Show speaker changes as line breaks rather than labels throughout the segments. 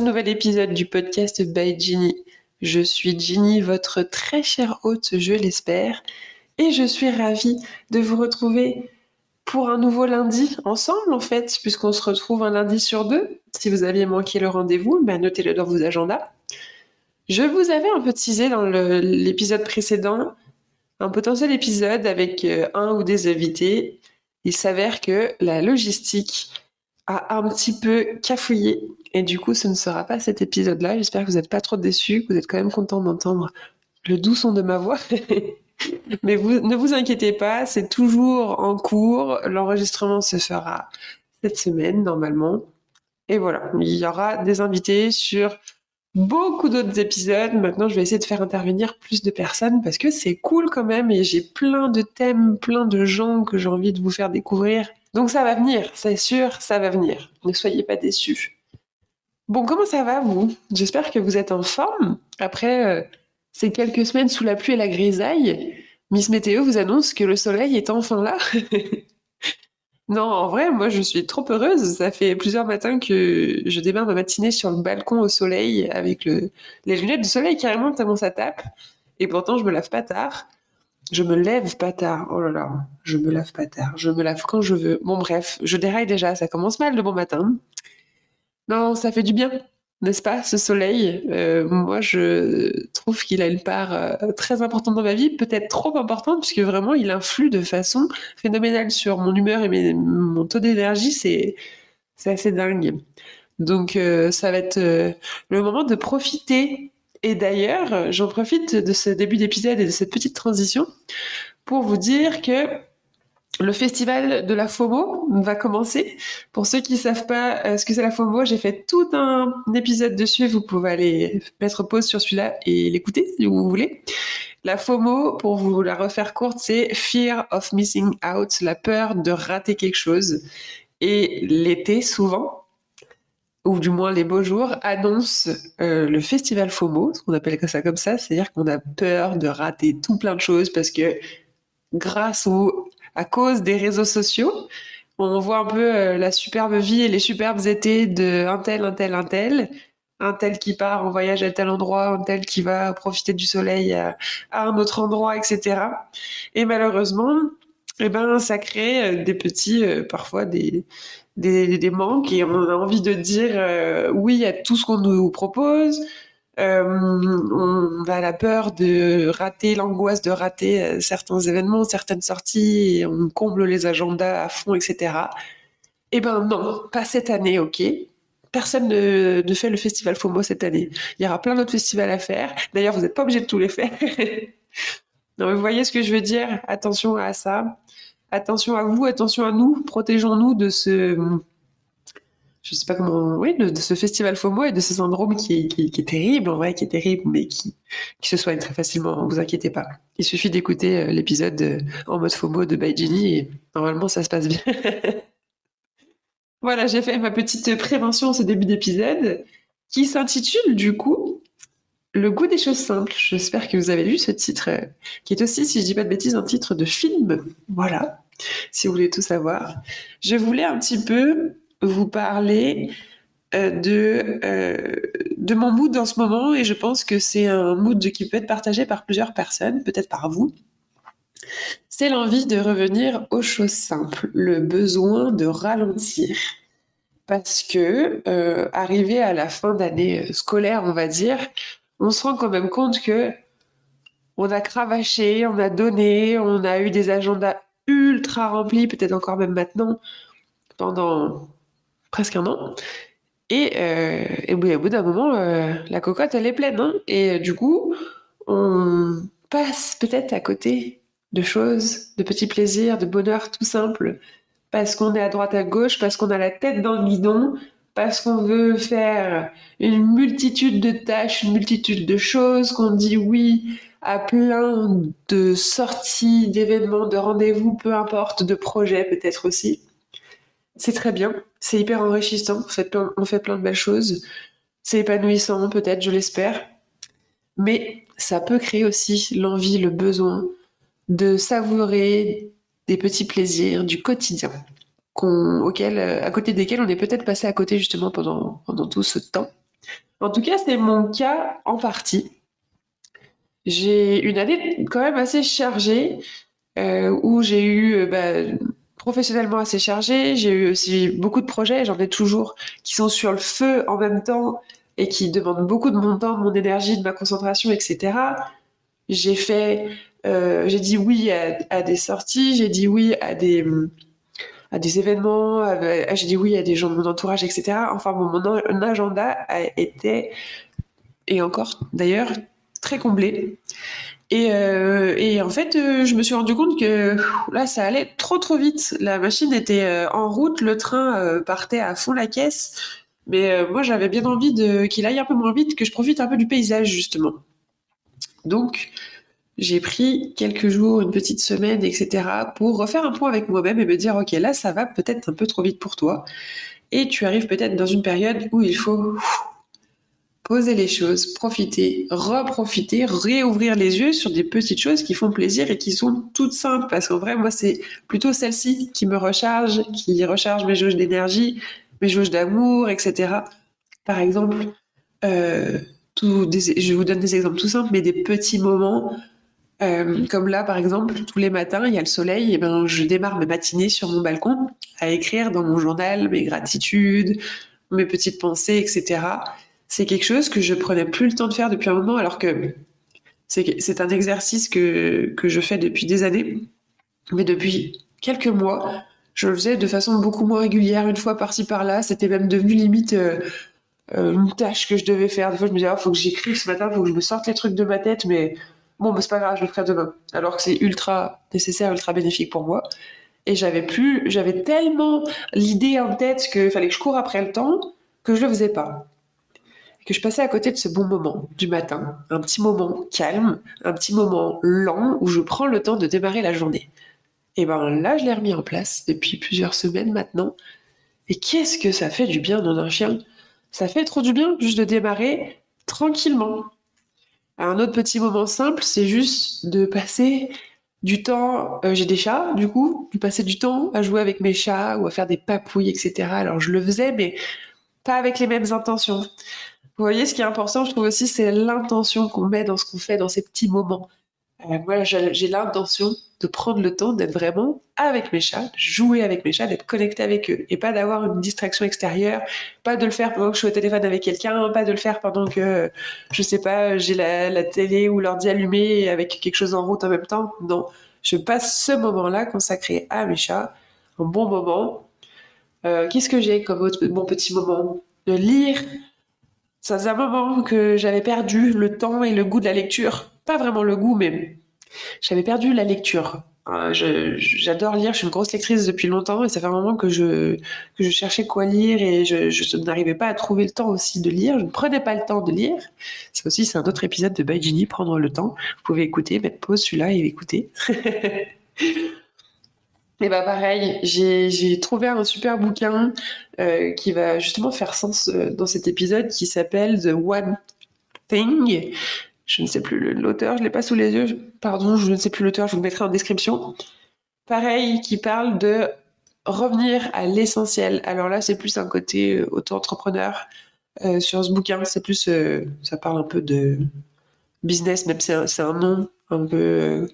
nouvel épisode du podcast by Ginny. Je suis Ginny, votre très chère hôte, je l'espère, et je suis ravie de vous retrouver pour un nouveau lundi ensemble en fait, puisqu'on se retrouve un lundi sur deux. Si vous aviez manqué le rendez-vous, ben notez-le dans vos agendas. Je vous avais un peu teasé dans l'épisode précédent un potentiel épisode avec euh, un ou des invités. Il s'avère que la logistique a un petit peu cafouillé et du coup ce ne sera pas cet épisode-là. J'espère que vous n'êtes pas trop déçus, que vous êtes quand même content d'entendre le doux son de ma voix. Mais vous, ne vous inquiétez pas, c'est toujours en cours. L'enregistrement se fera cette semaine normalement. Et voilà, il y aura des invités sur beaucoup d'autres épisodes. Maintenant, je vais essayer de faire intervenir plus de personnes parce que c'est cool quand même et j'ai plein de thèmes, plein de gens que j'ai envie de vous faire découvrir. Donc ça va venir, c'est sûr, ça va venir. Ne soyez pas déçus. Bon, comment ça va vous? J'espère que vous êtes en forme après euh, ces quelques semaines sous la pluie et la grisaille. Miss Météo vous annonce que le soleil est enfin là. Non, en vrai, moi, je suis trop heureuse. Ça fait plusieurs matins que je démarre ma matinée sur le balcon au soleil avec le... les lunettes de soleil carrément tellement ça tape. Et pourtant, je me lave pas tard. Je me lève pas tard. Oh là là, je me lave pas tard. Je me lave quand je veux. Bon, bref, je déraille déjà. Ça commence mal le bon matin. Non, ça fait du bien n'est-ce pas, ce soleil? Euh, Moi, je trouve qu'il a une part euh, très importante dans ma vie, peut-être trop importante, puisque vraiment, il influe de façon phénoménale sur mon humeur et mon taux d'énergie. C'est, assez dingue. Donc, euh, ça va être le moment de profiter. Et d'ailleurs, j'en profite de ce début d'épisode et de cette petite transition pour vous dire que le festival de la FOMO va commencer. Pour ceux qui ne savent pas euh, ce que c'est la FOMO, j'ai fait tout un épisode dessus. Vous pouvez aller mettre pause sur celui-là et l'écouter si vous voulez. La FOMO, pour vous la refaire courte, c'est Fear of Missing Out, la peur de rater quelque chose. Et l'été, souvent, ou du moins les beaux jours, annonce euh, le festival FOMO, ce qu'on appelle ça comme ça, c'est-à-dire qu'on a peur de rater tout plein de choses parce que grâce au à cause des réseaux sociaux. On voit un peu euh, la superbe vie et les superbes étés de un tel, un tel, un tel. Un tel qui part en voyage à tel endroit, un tel qui va profiter du soleil à, un autre endroit, etc. Et malheureusement, eh ben, ça crée euh, des petits, euh, parfois des, des, manques et on a envie de dire oui à tout ce qu'on nous propose, euh, on a la peur de rater, l'angoisse de rater euh, certains événements, certaines sorties, on comble les agendas à fond, etc. Eh ben non, pas cette année, ok. Personne ne, fait le festival FOMO cette année. Il y aura plein d'autres festivals à faire. D'ailleurs, vous n'êtes pas obligé de tous les faire. vous voyez ce que je veux dire? Attention à ça. Attention à vous, attention à nous. Protégeons-nous de ce je sais pas comment, oui, de, ce festival FOMO et de ce syndrome qui, est terrible, en vrai, qui est terrible, mais qui, se soigne très facilement, ne vous inquiétez pas. Il suffit d'écouter euh, l'épisode en mode FOMO de Baijini et normalement ça se passe bien. voilà, j'ai fait ma petite prévention en ce début d'épisode qui s'intitule du coup Le goût des choses simples. J'espère que vous avez lu ce titre, euh, qui est aussi, si je dis pas de bêtises, un titre de film. Voilà, si vous voulez tout savoir. Je voulais un petit peu vous parler euh, de, euh, de mon mood en ce moment et je pense que c'est un mood qui peut être partagé par plusieurs personnes, peut-être par vous. C'est l'envie de revenir aux choses simples, le besoin de ralentir. Parce que, euh, arrivé à la fin d'année scolaire, on va dire, on se rend quand même compte que on a cravaché, on a donné, on a eu des agendas ultra remplis, peut-être encore même maintenant, pendant presque un an. Et, euh, au bout d'un moment, euh, la cocotte, elle est pleine. Hein. et euh, du coup, on passe peut-être à côté de choses, de petits plaisirs, de bonheur tout simple, parce qu'on est à droite à gauche, parce qu'on a la tête dans le guidon, parce qu'on veut faire une multitude de tâches, une multitude de choses, qu'on dit oui à plein de sorties, d'événements, de rendez-vous, peu importe, de projets peut-être aussi. C'est très bien, c'est hyper enrichissant, on fait, plein, de belles choses, c'est épanouissant peut-être, je l'espère, mais ça peut créer aussi l'envie, le besoin de savourer des petits plaisirs du quotidien. Auquel, à côté desquels on est peut-être passé à côté justement pendant, pendant tout ce temps. En tout cas, c'est mon cas en partie. J'ai une année quand même assez chargée euh, où j'ai eu euh, bah, professionnellement assez chargée. J'ai eu aussi beaucoup de projets, j'en ai toujours, qui sont sur le feu en même temps et qui demandent beaucoup de mon temps, de mon énergie, de ma concentration, etc. J'ai fait, euh, j'ai dit oui à, des sorties, j'ai dit oui à des à des événements, j'ai dit oui à des gens de mon entourage, etc. Enfin, mon, mon agenda a été, et encore d'ailleurs, très comblé. Et, euh, en fait, euh, je me suis rendu compte que là, ça allait trop trop vite. La machine était euh, en route, le train partait à fond la caisse. Mais moi, j'avais bien envie qu'il aille un peu moins vite, que je profite un peu du paysage justement. Donc, j'ai pris quelques jours, une petite semaine, etc., pour refaire un point avec moi-même et me dire, ok, là, ça va peut-être un peu trop vite pour toi. Et tu arrives peut-être dans une période où il faut poser les choses, profiter, reprofiter, réouvrir les yeux sur des petites choses qui font plaisir et qui sont toutes simples. Parce qu'en vrai, moi, c'est plutôt celle-ci qui me recharge, qui recharge mes jauges d'énergie, mes jauges d'amour, etc. Par exemple, euh, je vous donne des exemples tout simples, mais des petits moments. Euh, comme là, par exemple, tous les matins, il y a le soleil, et ben, je démarre mes matinées sur mon balcon à écrire dans mon journal mes gratitudes, mes petites pensées, etc c'est quelque chose que je prenais plus le temps de faire depuis un moment, alors que c'est un exercice que, que je fais depuis des années. Mais depuis quelques mois, je le faisais de façon beaucoup moins régulière, une fois par-ci par-là. C'était même devenu limite euh, euh, une tâche que je devais faire. Des fois, je me disais, il ah, faut que j'écrive ce matin, il faut que je me sorte les trucs de ma tête, mais bon, bah, c'est pas grave, je le ferai demain. Alors que c'est ultra nécessaire, ultra bénéfique pour moi. Et j'avais plus, j'avais tellement l'idée en tête qu'il fallait que je cours après le temps que je le faisais pas que je passais à côté de ce bon moment du matin, un petit moment calme, un petit moment lent où je prends le temps de démarrer la journée. Et ben là, je l'ai remis en place depuis plusieurs semaines maintenant. Et qu'est-ce que ça fait du bien dans un chien Ça fait trop du bien juste de démarrer tranquillement. Un autre petit moment simple, c'est juste de passer du temps. Euh, j'ai des chats, du coup, de passer du temps à jouer avec mes chats ou à faire des papouilles, etc. Alors je le faisais, mais pas avec les mêmes intentions. Vous voyez, ce qui est important, je trouve aussi, c'est l'intention qu'on met dans ce qu'on fait, dans ces petits moments. Euh, moi, j'ai l'intention de prendre le temps d'être vraiment avec mes chats, de jouer avec mes chats, d'être connecté avec eux, et pas d'avoir une distraction extérieure, pas de le faire pendant que je suis au téléphone avec quelqu'un, pas de le faire pendant que, je sais pas, j'ai la, télé ou l'ordi allumé avec quelque chose en route en même temps. Non, je passe ce moment-là consacré à mes chats, un bon moment. Euh, qu'est-ce que j'ai comme autre bon petit moment? De lire, ça faisait un moment que j'avais perdu le temps et le goût de la lecture. Pas vraiment le goût, mais j'avais perdu la lecture. Euh, j'adore lire, je suis une grosse lectrice depuis longtemps et ça fait un moment que je, que je cherchais quoi lire et je, n'arrivais pas à trouver le temps aussi de lire. Je ne prenais pas le temps de lire. Ça aussi, c'est un autre épisode de By prendre le temps. Vous pouvez écouter, mettre pause celui-là et écouter. Et bah pareil, j'ai trouvé un super bouquin euh, qui va justement faire sens euh, dans cet épisode qui s'appelle The One Thing. Je ne sais plus l'auteur, je l'ai pas sous les yeux. Pardon, je ne sais plus l'auteur, je vous mettrai en description. Pareil, qui parle de revenir à l'essentiel. Alors là, c'est plus un côté euh, auto-entrepreneur sur ce bouquin. C'est plus, ça parle un peu de business, même c'est un, nom un peu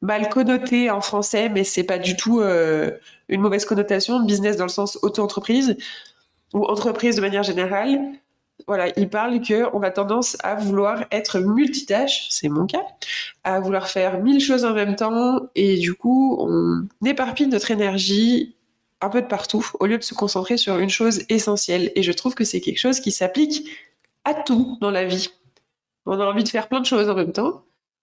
mal connoté en français, mais c'est pas du tout euh, une mauvaise connotation. Business dans le sens auto-entreprise ou entreprise de manière générale. Voilà, il parle que on a tendance à vouloir être multitâche, c'est mon cas, à vouloir faire mille choses en même temps et du coup on éparpille notre énergie un peu de partout au lieu de se concentrer sur une chose essentielle. Et je trouve que c'est quelque chose qui s'applique à tout dans la vie. On a envie de faire plein de choses en même temps,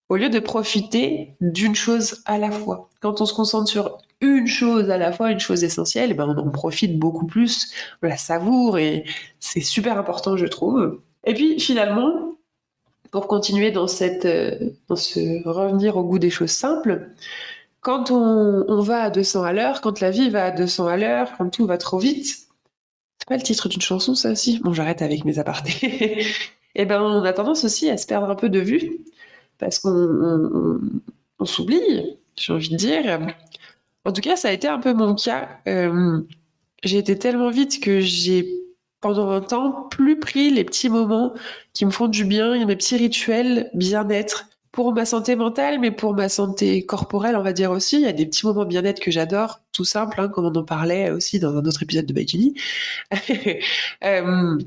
au lieu de profiter d'une chose à la fois. Quand on se concentre sur une chose à la fois, une chose essentielle, eh ben on en profite beaucoup plus, on la savoure et c'est super important, je trouve. Et puis finalement, pour continuer dans, cette, euh, dans ce revenir au goût des choses simples, quand on, va à 200 à l'heure, quand la vie va à 200 à l'heure, quand tout va trop vite, c'est pas le titre d'une chanson ça aussi Bon, j'arrête avec mes apartés. et eh ben on a tendance aussi à se perdre un peu de vue parce qu'on s'oublie, j'ai envie de dire. En tout cas, ça a été un peu mon cas. Euh, j'ai été tellement vite que j'ai, pendant un temps, plus pris les petits moments qui me font du bien, mes petits rituels bien-être pour ma santé mentale, mais pour ma santé corporelle, on va dire aussi. Il y a des petits moments bien-être que j'adore, tout simple, hein, comme on en parlait aussi dans un autre épisode de Baijini. euh,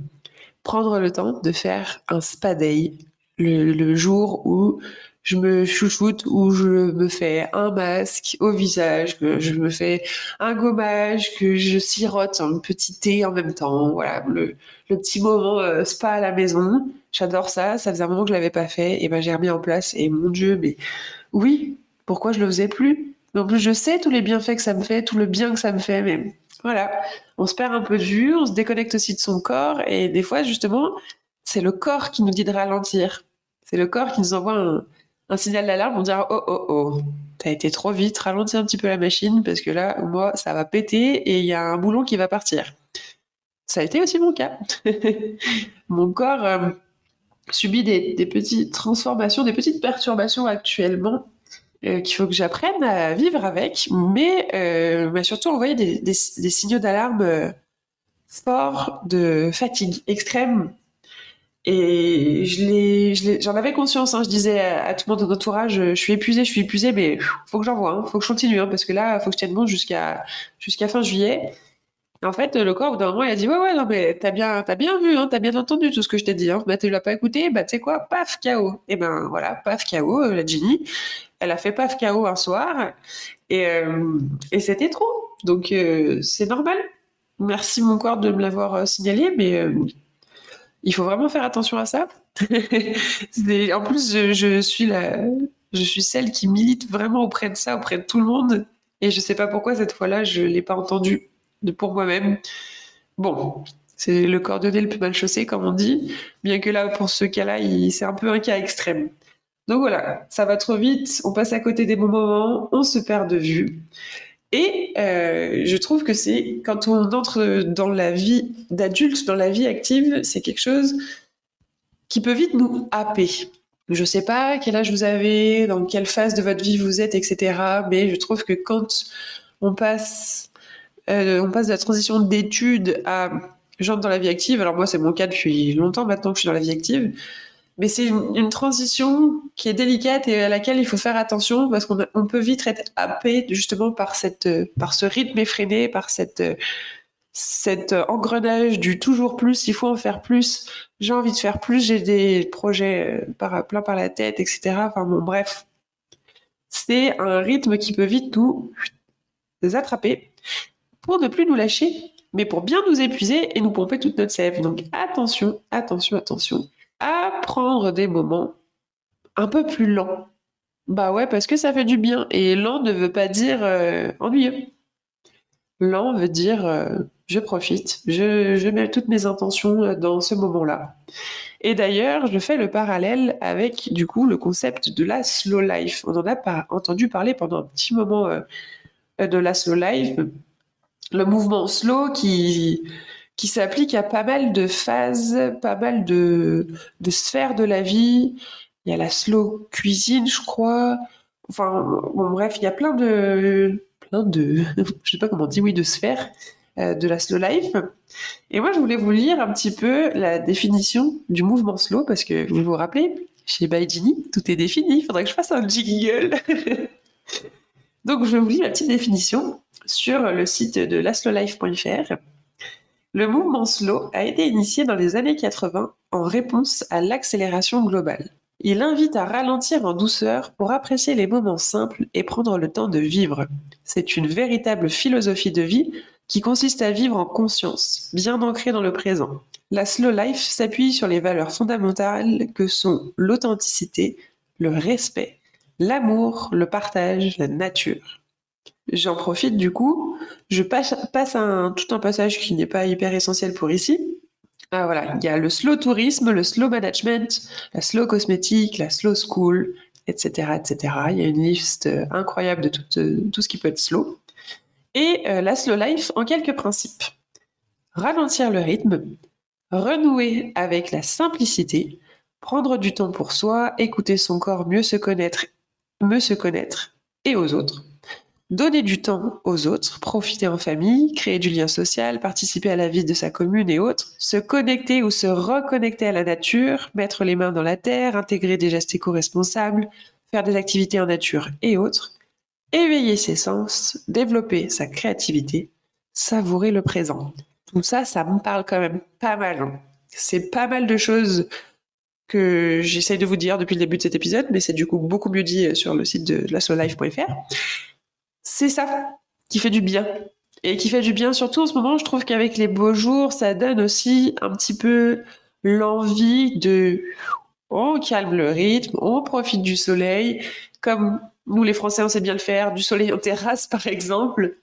prendre le temps de faire un spa day le jour où je me chouchoute ou je me fais un masque au visage, que je me fais un gommage, que je sirote un petit thé en même temps. Voilà, le, petit moment euh, spa à la maison. J'adore ça. Ça faisait un moment que je l'avais pas fait. Et ben j'ai remis en place. Et mon Dieu, mais oui, pourquoi je le faisais plus? En plus, je sais tous les bienfaits que ça me fait, tout le bien que ça me fait, mais voilà, on se perd un peu de vue, on se déconnecte aussi de son corps. Et des fois, justement, c'est le corps qui nous dit de ralentir. C'est le corps qui nous envoie un, un signal d'alarme, on dira oh oh oh, t'as été trop vite, ralentis un petit peu la machine parce que là, moi, ça va péter et il y a un boulon qui va partir. Ça a été aussi mon cas. mon corps euh, subit des, petites transformations, des petites perturbations actuellement euh, qu'il faut que j'apprenne à vivre avec, mais euh, surtout envoyé des, des signaux d'alarme forts de fatigue extrême et je j'en avais conscience. Hein. Je disais à, tout le monde de notre entourage, je suis épuisée, je suis épuisée, mais faut que j'envoie, hein. faut que je continue, hein, parce que là, faut que je tienne bon jusqu'à jusqu'à fin juillet. Et en fait, le corps, au bout d'un moment, il a dit ouais, ouais, non, mais t'as bien, t'as bien vu, hein, t'as bien entendu tout ce que je t'ai dit. Hein. Bah, tu l'as pas écouté, bah, tu sais quoi, paf, KO. Et ben voilà, paf, KO, euh, la Ginny. Elle a fait paf, KO un soir, et, euh, et c'était trop. Donc, euh, c'est normal. Merci, mon corps, de me l'avoir signalé, mais il faut vraiment faire attention à ça. en plus, je, suis la, je suis celle qui milite vraiment auprès de ça, auprès de tout le monde. Et je sais pas pourquoi cette fois-là, je l'ai pas entendu pour moi-même. Bon, c'est le cordonnier le plus mal chaussé, comme on dit. Bien que là, pour ce cas-là, c'est un peu un cas extrême. Donc voilà, ça va trop vite, on passe à côté des bons moments, on se perd de vue. Et euh, je trouve que c'est quand on entre dans la vie d'adulte, dans la vie active, c'est quelque chose qui peut vite nous happer. Je sais pas quel âge vous avez, dans quelle phase de votre vie vous êtes, etc. Mais je trouve que quand on passe, euh, on passe de la transition d'études à j'entre dans la vie active. Alors moi, c'est mon cas depuis longtemps maintenant que je suis dans la vie active mais c'est une, transition qui est délicate et à laquelle il faut faire attention parce qu'on peut vite être happé justement par cette, par ce rythme effréné, par cette, cet engrenage du toujours plus, il faut en faire plus, j'ai envie de faire plus, j'ai des projets euh, par, plein par la tête, etc. Enfin bon, bref. C'est un rythme qui peut vite nous attraper pour ne plus nous lâcher, mais pour bien nous épuiser et nous pomper toute notre sève. Donc attention, attention, attention à prendre des moments un peu plus lents. Bah ouais, parce que ça fait du bien. Et lent ne veut pas dire euh, ennuyeux. Lent veut dire euh, je profite, je, mets toutes mes intentions dans ce moment-là. Et d'ailleurs, je fais le parallèle avec du coup le concept de la slow life. On en a pas entendu parler pendant un petit moment euh, de la slow life. Le mouvement slow qui, qui s'applique à pas mal de phases, pas mal de, sphères de la vie. Il y a la slow cuisine, je crois. Enfin, bon, bref, il y a plein de, plein de, je sais pas comment on oui, de sphères euh, de la slow life. Et moi, je voulais vous lire un petit peu la définition du mouvement slow parce que vous vous rappelez, chez Baijini, tout est défini. Il faudrait que je fasse un jingle. Donc, je vous lis la petite définition sur le site de laslowlife.fr. Le mouvement slow a été initié dans les années 80 en réponse à l'accélération globale. Il invite à ralentir en douceur pour apprécier les moments simples et prendre le temps de vivre. C'est une véritable philosophie de vie qui consiste à vivre en conscience, bien ancrée dans le présent. La slow life s'appuie sur les valeurs fondamentales que sont l'authenticité, le respect, l'amour, le partage, la nature. J'en profite du coup, je passe, tout un passage qui n'est pas hyper essentiel pour ici. Ah, voilà, il y a le slow tourisme, le slow management, la slow cosmétique, la slow school, etc., etc. Il y a une liste incroyable de tout, tout ce qui peut être slow. Et euh, la slow life en quelques principes. Ralentir le rythme, renouer avec la simplicité, prendre du temps pour soi, écouter son corps, mieux se connaître, mieux se connaître et aux autres donner du temps aux autres, profiter en famille, créer du lien social, participer à la vie de sa commune et autres, se connecter ou se reconnecter à la nature, mettre les mains dans la terre, intégrer des gestes éco-responsables, faire des activités en nature et autres, éveiller ses sens, développer sa créativité, savourer le présent. Tout ça, ça me parle quand même pas mal. Hein. C'est pas mal de choses que j'essaye de vous dire depuis le début de cet épisode, mais c'est du coup beaucoup mieux dit sur le site de lassolife.fr c'est ça qui fait du bien. Et qui fait du bien, surtout en ce moment, je trouve qu'avec les beaux jours, ça donne aussi un petit peu l'envie de on calme le rythme, on profite du soleil, comme nous les Français on sait bien le faire, du soleil en terrasse par exemple.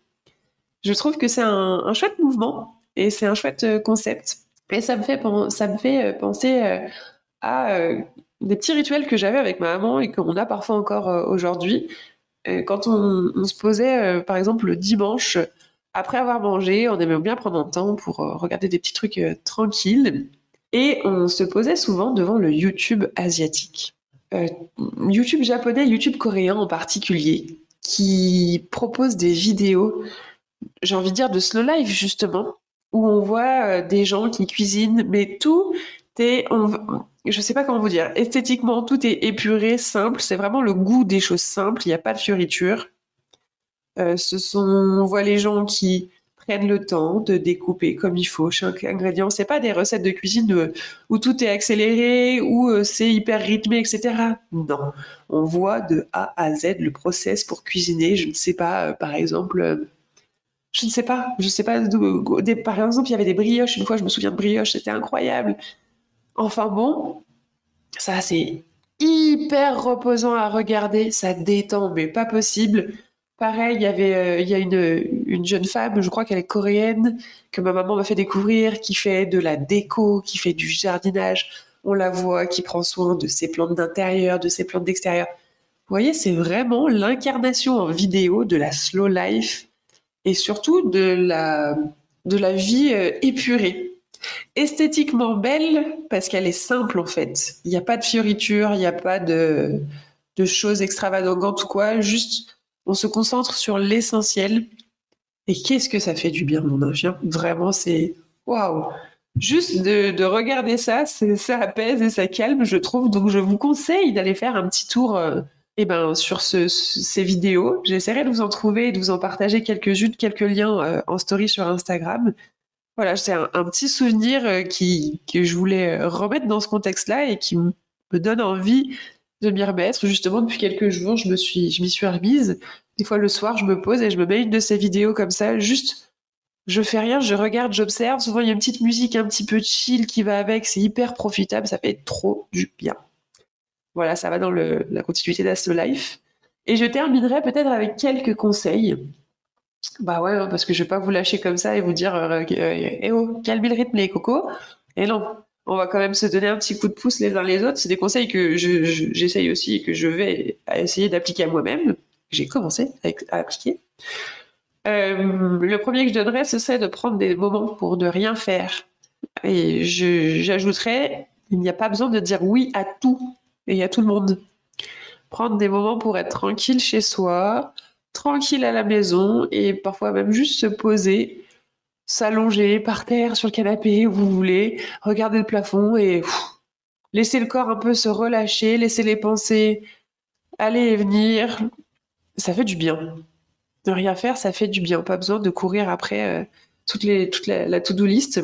Je trouve que c'est un, chouette mouvement et c'est un chouette euh, concept. Et ça me fait, ça me fait euh, penser euh, à des petits rituels que j'avais avec ma maman et qu'on a parfois encore aujourd'hui. Euh, quand on, se posait, euh, par exemple, le dimanche, après avoir mangé, on aimait bien prendre un temps pour euh, regarder des petits trucs tranquilles. Et on se posait souvent devant le YouTube asiatique. YouTube japonais, YouTube coréen en particulier, qui propose des vidéos, j'ai envie de dire de slow life justement, où on voit des gens qui cuisinent, mais tout est, je sais pas comment vous dire, esthétiquement, tout est épuré, simple. C'est vraiment le goût des choses simples. Il n'y a pas de fioriture. Euh, sont, on voit les gens qui prennent le temps de découper comme il faut chaque ingrédient. C'est pas des recettes de cuisine où tout est accéléré, où euh, c'est hyper rythmé, etc. Non, on voit de A à Z le process pour cuisiner. Je ne sais pas, euh, par exemple, je ne sais pas, je ne sais pas. par exemple, il y avait des brioches. Une fois, je me souviens de brioches, c'était incroyable. Enfin bon, ça c'est hyper reposant à regarder, ça détend, mais pas possible. Pareil, il y avait, euh, il y a une, une, jeune femme, je crois qu'elle est coréenne, que ma maman m'a fait découvrir, qui fait de la déco, qui fait du jardinage. On la voit, qui prend soin de ses plantes d'intérieur, de ses plantes d'extérieur. Vous voyez, c'est vraiment l'incarnation en vidéo de la slow life et surtout de la, de la vie euh, épurée esthétiquement belle parce qu'elle est simple en fait. Il n'y a pas de fioriture, il n'y a pas de, choses extravagantes ou quoi. Juste, on se concentre sur l'essentiel. Et qu'est-ce que ça fait du bien, mon chien Vraiment, c'est waouh. Juste de, regarder ça, ça apaise et ça calme, je trouve. Donc, je vous conseille d'aller faire un petit tour. Euh, eh ben, sur ces vidéos, j'essaierai de vous en trouver et de vous en partager quelques-unes, quelques liens euh, en story sur Instagram. Voilà, c'est un, petit souvenir euh, qui, que je voulais euh, remettre dans ce contexte-là et qui me donne envie de m'y remettre. Justement, depuis quelques jours, je me suis, m'y suis remise. Des fois, le soir, je me pose et je me mets une de ces vidéos comme ça, juste, je fais rien, je regarde, j'observe. Souvent, il y a une petite musique un petit peu chill qui va avec. C'est hyper profitable, ça fait trop du bien. Voilà, ça va dans la continuité d'Astro Life. Et je terminerai peut-être avec quelques conseils bah ouais, parce que je vais pas vous lâcher comme ça et vous dire euh, euh, eh oh, calmez le rythme les cocos. Et non, on va quand même se donner un petit coup de pouce les uns les autres. C'est des conseils que j'essaye aussi et que je vais essayer d'appliquer à moi-même. J'ai commencé à, appliquer. Euh, le premier que je donnerais, ce serait de prendre des moments pour ne rien faire. Et j'ajouterais, il n'y a pas besoin de dire oui à tout et à tout le monde. Prendre des moments pour être tranquille chez soi, tranquille à la maison et parfois même juste se poser, s'allonger par terre sur le canapé où vous voulez, regarder le plafond et laisser le corps un peu se relâcher, laisser les pensées aller et venir. Ça fait du bien. Ne rien faire, ça fait du bien. Pas besoin de courir après euh, toutes les, toute la, la to-do list.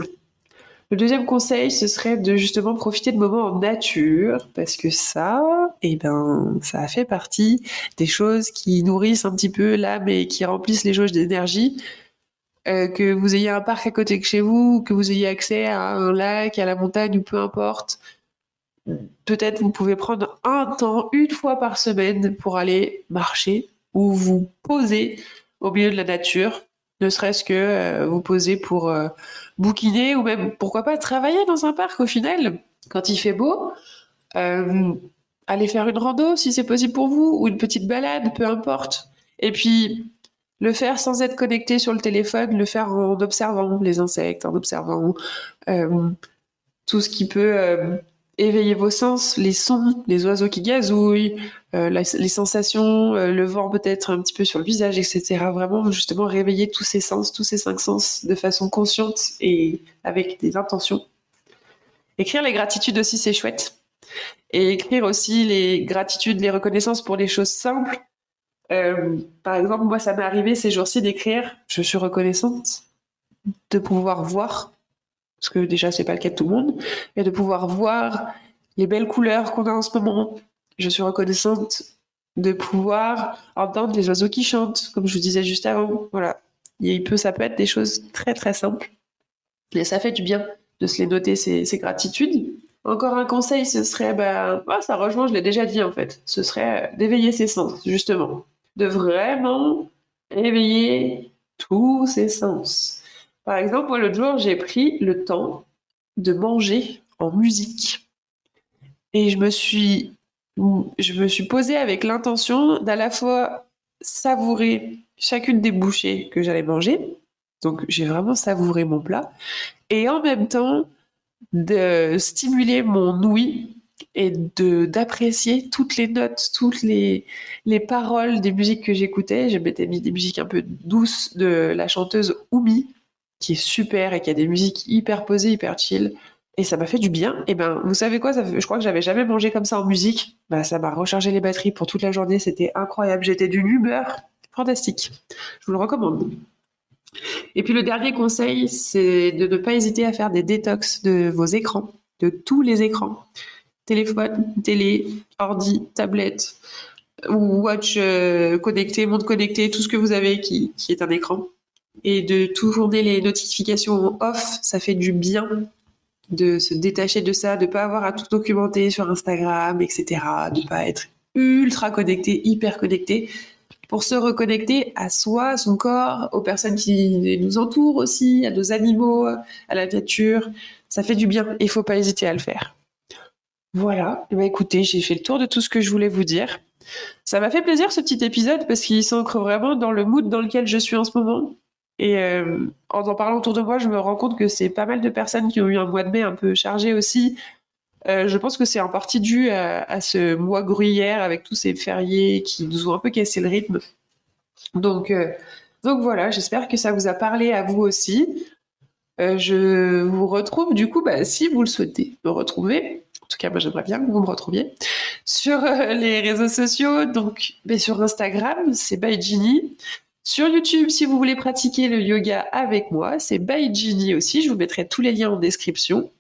Le deuxième conseil, ce serait de justement profiter de moments en nature, parce que ça, eh ben, ça fait partie des choses qui nourrissent un petit peu l'âme et qui remplissent les jauges d'énergie. Euh, que vous ayez un parc à côté de chez vous, que vous ayez accès à un lac, à la montagne ou peu importe, peut-être vous pouvez prendre un temps, une fois par semaine, pour aller marcher ou vous poser au milieu de la nature ne serait-ce que euh, vous poser pour euh, bouquiner ou même, pourquoi pas, travailler dans un parc au final, quand il fait beau. Euh, aller faire une rando si c'est possible pour vous, ou une petite balade, peu importe. Et puis, le faire sans être connecté sur le téléphone, le faire en observant les insectes, en observant tout ce qui peut éveiller vos sens, les sons, les oiseaux qui gazouillent, euh, les sensations, euh, le vent peut-être un petit peu sur le visage, etc. Vraiment, justement, réveiller tous ces sens, tous ces cinq sens de façon consciente et avec des intentions. Écrire les gratitudes aussi, c'est chouette. Et écrire aussi les gratitudes, les reconnaissances pour les choses simples. Euh, par exemple, moi, ça m'est arrivé ces jours-ci d'écrire Je suis reconnaissante de pouvoir voir, parce que déjà, c'est pas le cas de tout le monde, et de pouvoir voir les belles couleurs qu'on a en ce moment, je suis reconnaissante de pouvoir entendre les oiseaux qui chantent, comme je vous disais juste avant. Voilà. Il peut, ça peut être des choses très très simples. Et ça fait du bien de se les noter, ces, gratitudes. Encore un conseil, ce serait, bah, oh, ça rejoint, je l'ai déjà dit en fait, ce serait d'éveiller ses sens, justement. De vraiment éveiller tous ses sens. Par exemple, moi, l'autre jour, j'ai pris le temps de manger en musique. Et je me suis je me suis posée avec l'intention d'à la fois savourer chacune des bouchées que j'allais manger. Donc j'ai vraiment savouré mon plat. Et en même temps, de stimuler mon ouïe et de d'apprécier toutes les notes, toutes les, les paroles des musiques que j'écoutais. Je m'étais mis des musiques un peu douces de la chanteuse Oumi, qui est super et qui a des musiques hyper posées, hyper chill et ça m'a fait du bien. Et ben, vous savez quoi Je crois que j'avais jamais mangé comme ça en musique. Bah, ça m'a rechargé les batteries pour toute la journée. C'était incroyable. J'étais d'une humeur fantastique. Je vous le recommande. Et puis le dernier conseil, c'est de ne pas hésiter à faire des détox de vos écrans, de tous les écrans. Téléphone, télé, ordi, tablette, watch euh, connecté, montre connecté, tout ce que vous avez qui est un écran. Et de tourner les notifications off, ça fait du bien de se détacher de ça, de pas avoir à tout documenter sur Instagram, etc., de pas être ultra connecté, hyper connecté, pour se reconnecter à soi, à son corps, aux personnes qui nous entourent aussi, à nos animaux, à la nature. Ça fait du bien il faut pas hésiter à le faire. Voilà, bah écoutez, j'ai fait le tour de tout ce que je voulais vous dire. Ça m'a fait plaisir ce petit épisode parce qu'il s'ancre vraiment dans le mood dans lequel je suis en ce moment. Et euh, en en parlant autour de moi, je me rends compte que c'est pas mal de personnes qui ont eu un mois de mai un peu chargé aussi. Euh, je pense que c'est en partie dû à, ce mois gruyère avec tous ces fériés qui nous ont un peu cassé le rythme. Donc, euh, donc voilà, j'espère que ça vous a parlé à vous aussi. je vous retrouve du coup, bah, si vous le souhaitez, me retrouver. En tout cas, moi j'aimerais bien que vous me retrouviez sur les réseaux sociaux. Donc, bah, sur Instagram, c'est by. Sur YouTube, si vous voulez pratiquer le yoga avec moi, c'est by aussi. Je vous mettrai tous les liens en description.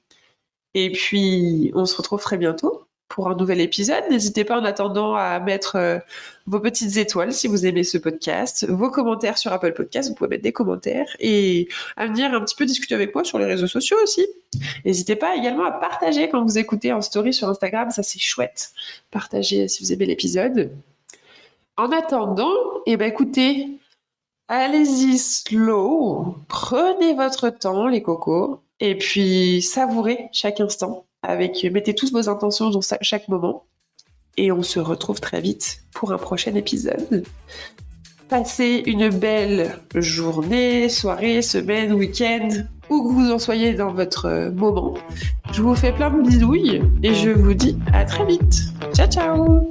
Et puis, on se retrouve très bientôt pour un nouvel épisode. N'hésitez pas en attendant à mettre euh, vos petites étoiles si vous aimez ce podcast, vos commentaires sur Apple Podcast, vous pouvez mettre des commentaires et à venir un petit peu discuter avec moi sur les réseaux sociaux aussi. N'hésitez pas également à partager quand vous écoutez en story sur Instagram, ça c'est chouette. Partagez si vous aimez l'épisode. En attendant, eh ben écoutez, Allez-y slow, prenez votre temps les cocos et puis savourez chaque instant avec mettez toutes vos intentions dans chaque moment et on se retrouve très vite pour un prochain épisode. Passez une belle journée, soirée, semaine, week-end, où que vous en soyez dans votre moment. Je vous fais plein de bisouilles et je vous dis à très vite. Ciao ciao